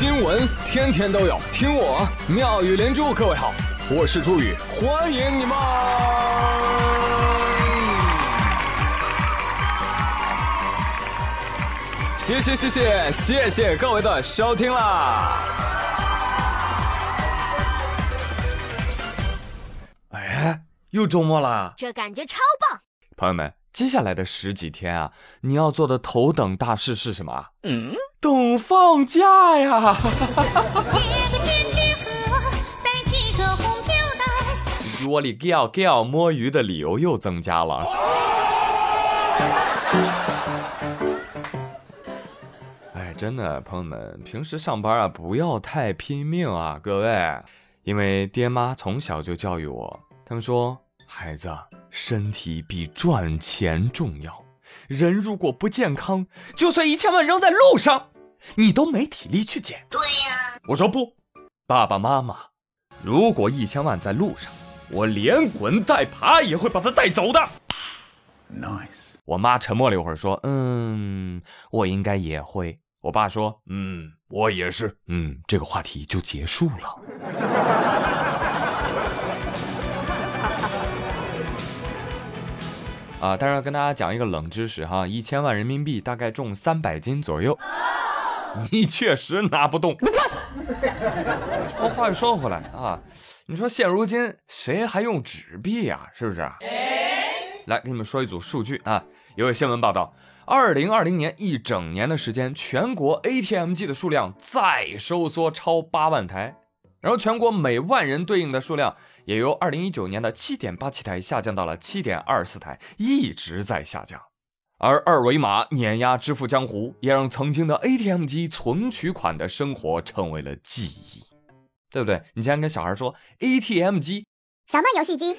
新闻天天都有，听我妙语连珠。各位好，我是朱宇，欢迎你们！谢谢谢谢谢谢各位的收听啦！哎，又周末啦，这感觉超棒！朋友们，接下来的十几天啊，你要做的头等大事是什么？嗯，等放假呀！鱼窝里 giao giao 摸鱼的理由又增加了。哎，真的，朋友们，平时上班啊，不要太拼命啊，各位，因为爹妈从小就教育我，他们说，孩子。身体比赚钱重要。人如果不健康，就算一千万扔在路上，你都没体力去捡。对呀，我说不，爸爸妈妈，如果一千万在路上，我连滚带爬也会把它带走的。Nice。我妈沉默了一会儿，说：“嗯，我应该也会。”我爸说：“嗯，我也是。”嗯，这个话题就结束了。啊，但是要跟大家讲一个冷知识哈，一千万人民币大概重三百斤左右，你确实拿不动。我话又说回来啊，你说现如今谁还用纸币呀？是不是？来给你们说一组数据啊，有位新闻报道，二零二零年一整年的时间，全国 ATM 机的数量再收缩超八万台，然后全国每万人对应的数量。也由二零一九年的七点八七台下降到了七点二四台，一直在下降。而二维码碾压支付江湖，也让曾经的 ATM 机存取款的生活成为了记忆，对不对？你竟然跟小孩说 ATM 机什么游戏机，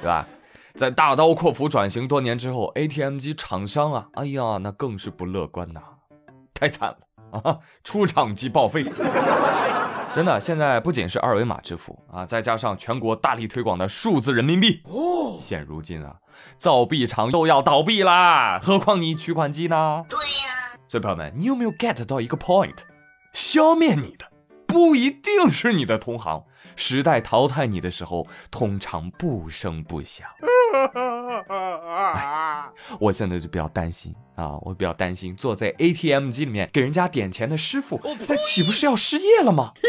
对吧？在大刀阔斧转型多年之后，ATM 机厂商啊，哎呀，那更是不乐观呐，太惨了啊，出厂即报废。真的，现在不仅是二维码支付啊，再加上全国大力推广的数字人民币，哦，现如今啊，造币厂都要倒闭啦，何况你取款机呢？对呀。所以朋友们，你有没有 get 到一个 point？消灭你的不一定是你的同行，时代淘汰你的时候，通常不声不响。我现在就比较担心啊，我比较担心坐在 ATM 机里面给人家点钱的师傅，那岂不是要失业了吗？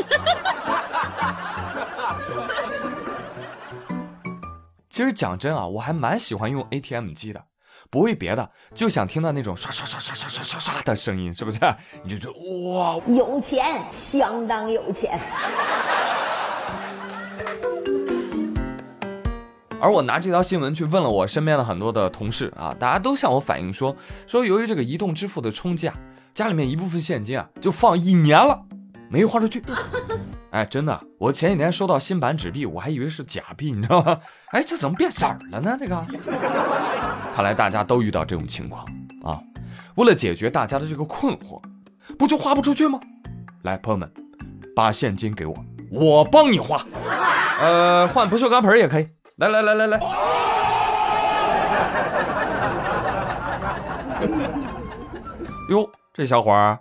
其实讲真啊，我还蛮喜欢用 ATM 机的，不为别的，就想听到那种刷刷刷刷刷刷刷刷的声音，是不是？你就觉得哇，有钱，相当有钱。而我拿这条新闻去问了我身边的很多的同事啊，大家都向我反映说，说由于这个移动支付的冲击啊，家里面一部分现金啊就放一年了，没花出去。哎，真的，我前几天收到新版纸币，我还以为是假币，你知道吗？哎，这怎么变色了呢？这个，看来大家都遇到这种情况啊。为了解决大家的这个困惑，不就花不出去吗？来，朋友们，把现金给我，我帮你花。呃，换不锈钢盆也可以。来来来来来！哟，这小伙儿，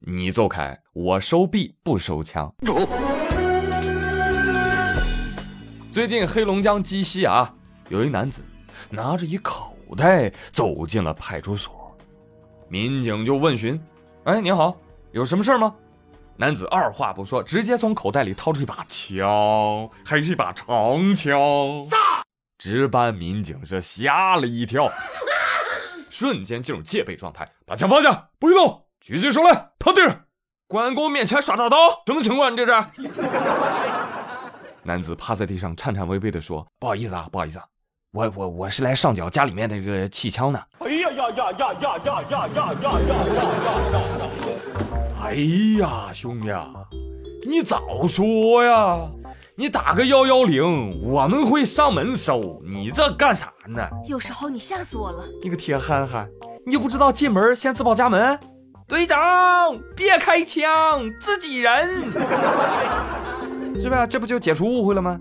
你走开，我收币不收枪。最近黑龙江鸡西啊，有一男子拿着一口袋走进了派出所，民警就问询：“哎，您好，有什么事吗？”男子二话不说，直接从口袋里掏出一把枪，还是一把长枪。值班民警是吓了一跳，瞬间进入戒备状态，把枪放下，不许动，举起手来，趴地上，关公面前耍大刀，什么情况？你这是？男子趴在地上，颤颤巍巍地说：“不好意思啊，不好意思，我我我是来上缴家里面的这个气枪的。”哎呀呀呀呀呀呀呀呀呀呀呀呀！哎呀，兄弟，你早说呀！你打个幺幺零，我们会上门收。你这干啥呢？有时候你吓死我了！你个铁憨憨，你就不知道进门先自报家门？队长，别开枪，自己人，是吧？这不就解除误会了吗？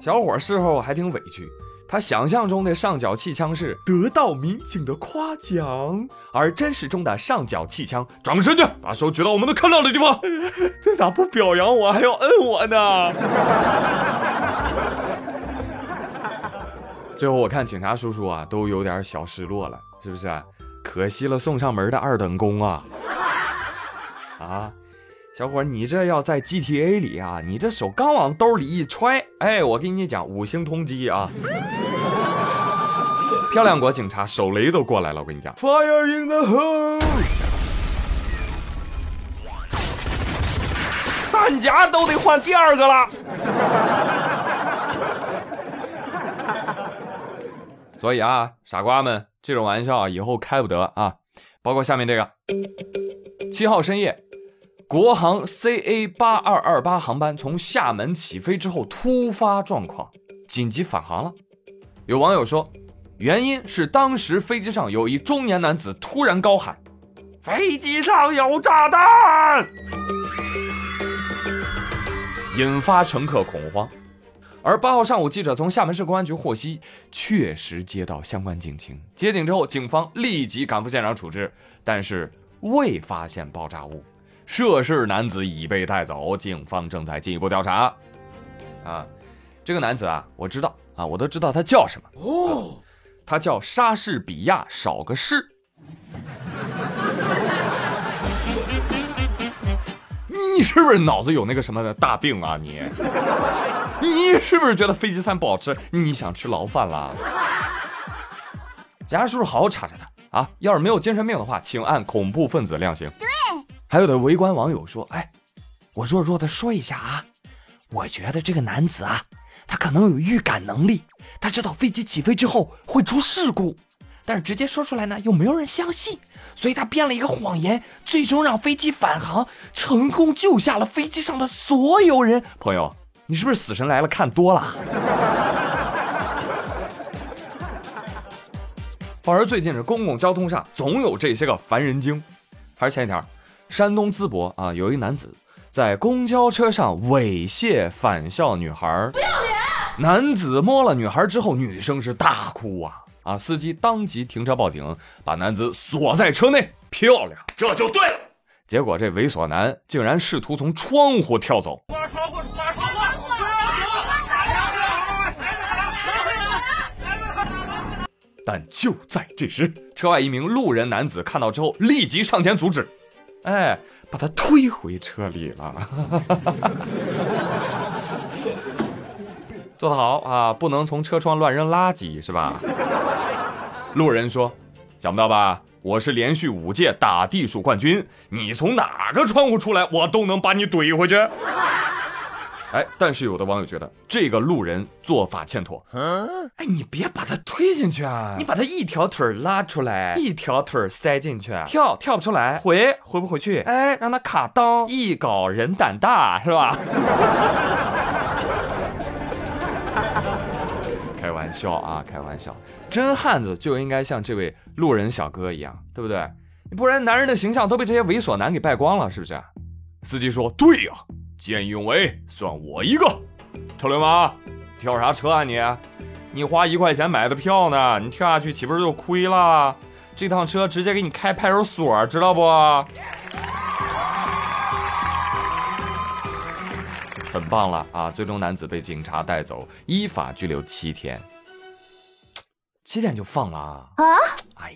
小伙事后还挺委屈，他想象中的上缴气枪是得到民警的夸奖，而真实中的上缴气枪，转过身去，把手举到我们都看到的地方。这咋不表扬我，还要摁我呢？最后我看警察叔叔啊，都有点小失落了，是不是？可惜了送上门的二等功啊！啊！小伙，你这要在 GTA 里啊，你这手刚往兜里一揣，哎，我跟你讲，五星通缉啊！漂亮国警察手雷都过来了，我跟你讲，Fire in the hole，弹夹都得换第二个了。所以啊，傻瓜们，这种玩笑以后开不得啊！包括下面这个，七号深夜。国航 CA 八二二八航班从厦门起飞之后突发状况，紧急返航了。有网友说，原因是当时飞机上有一中年男子突然高喊：“飞机上有炸弹”，引发乘客恐慌。而八号上午，记者从厦门市公安局获悉，确实接到相关警情。接警之后，警方立即赶赴现场处置，但是未发现爆炸物。涉事男子已被带走，警方正在进一步调查。啊，这个男子啊，我知道啊，我都知道他叫什么。哦，他叫莎士比亚，少个士。你是不是脑子有那个什么的大病啊？你，你是不是觉得飞机餐不好吃？你想吃牢饭了？警察叔叔，好好查查他啊！要是没有精神病的话，请按恐怖分子量刑。还有的围观网友说：“哎，我弱弱的说一下啊，我觉得这个男子啊，他可能有预感能力，他知道飞机起飞之后会出事故，但是直接说出来呢又没有人相信，所以他编了一个谎言，最终让飞机返航，成功救下了飞机上的所有人。朋友，你是不是《死神来了》看多了？反而最近这公共交通上总有这些个烦人精，还是前一条。”山东淄博啊，有一男子在公交车上猥亵返校女孩，不要脸！男子摸了女孩之后，女生是大哭啊啊！司机当即停车报警，把男子锁在车内。漂亮，这就对了。结果这猥琐男竟然试图从窗户跳走。但就在这时，车外一名路人男子看到之后，立即上前阻止。哎，把他推回车里了，做得好啊！不能从车窗乱扔垃圾，是吧？路人说：“想不到吧？我是连续五届打地鼠冠军，你从哪个窗户出来，我都能把你怼回去。”哎，但是有的网友觉得这个路人做法欠妥。哎，你别把他推进去啊，你把他一条腿拉出来，一条腿塞进去，跳跳不出来，回回不回去。哎，让他卡裆，一搞人胆大，是吧？开玩笑啊，开玩笑。真汉子就应该像这位路人小哥一样，对不对？不然男人的形象都被这些猥琐男给败光了，是不是？司机说：“对呀。”见义勇为，算我一个。臭流氓，跳啥车啊你？你花一块钱买的票呢，你跳下去岂不是就亏了？这趟车直接给你开派出所，知道不？很棒了啊！最终男子被警察带走，依法拘留七天。七天就放了啊？哎。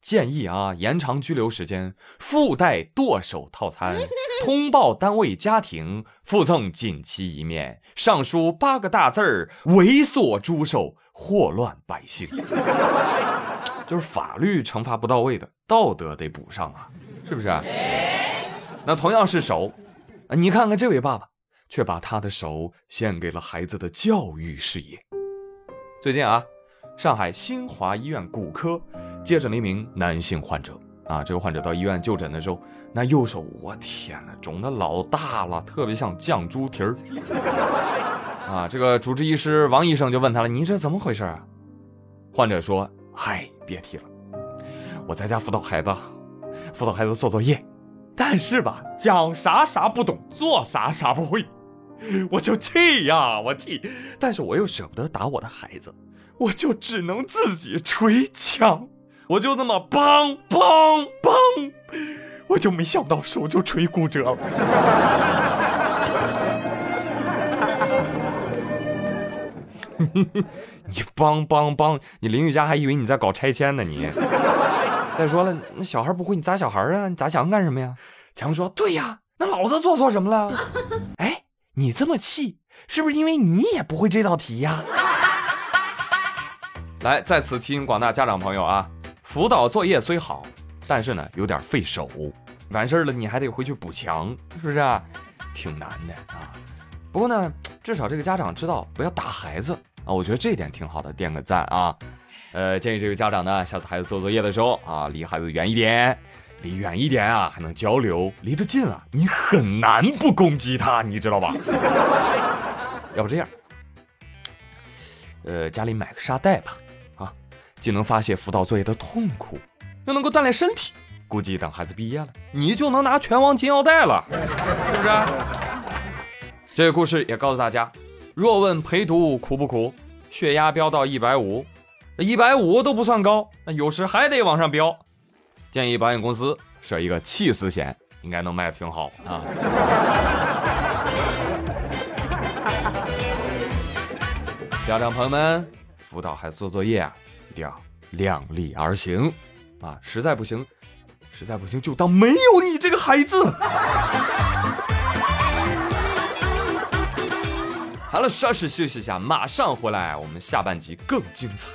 建议啊，延长拘留时间，附带剁手套餐，通报单位家庭，附赠锦旗一面，上书八个大字儿：猥琐猪手，祸乱百姓。就是法律惩罚不到位的，道德得补上啊，是不是？那同样是手，你看看这位爸爸，却把他的手献给了孩子的教育事业。最近啊。上海新华医院骨科接诊了一名男性患者啊，这个患者到医院就诊的时候，那右手，我天哪，肿的老大了，特别像酱猪蹄儿 啊。这个主治医师王医生就问他了：“你这怎么回事啊？”患者说：“嗨，别提了，我在家辅导孩子，辅导孩子做作业，但是吧，讲啥啥不懂，做啥啥不会，我就气呀，我气，但是我又舍不得打我的孩子。”我就只能自己捶墙，我就那么梆梆梆，我就没想到手就锤骨折了。你你梆梆梆，你邻居家还以为你在搞拆迁呢你。再说了，那小孩不会，你砸小孩啊？你砸墙干什么呀？强说：“对呀，那老子做错什么了？” 哎，你这么气，是不是因为你也不会这道题呀？来，在此提醒广大家长朋友啊，辅导作业虽好，但是呢有点费手，完事儿了你还得回去补墙，是不是啊？挺难的啊。不过呢，至少这个家长知道不要打孩子啊，我觉得这一点挺好的，点个赞啊。呃，建议这个家长呢，下次孩子做作业的时候啊，离孩子远一点，离远一点啊，还能交流；离得近啊，你很难不攻击他，你知道吧？要不这样，呃，家里买个沙袋吧，啊，既能发泄辅导作业的痛苦，又能够锻炼身体。估计等孩子毕业了，你就能拿拳王金腰带了，是不是？这个故事也告诉大家：若问陪读苦不苦，血压飙到一百五。一百五都不算高，那有时还得往上飙。建议保险公司设一个气死险，应该能卖的挺好啊。家长朋友们，辅导孩子做作业啊，一定要量力而行啊！实在不行，实在不行就当没有你这个孩子。好了，稍事休息一下，马上回来，我们下半集更精彩。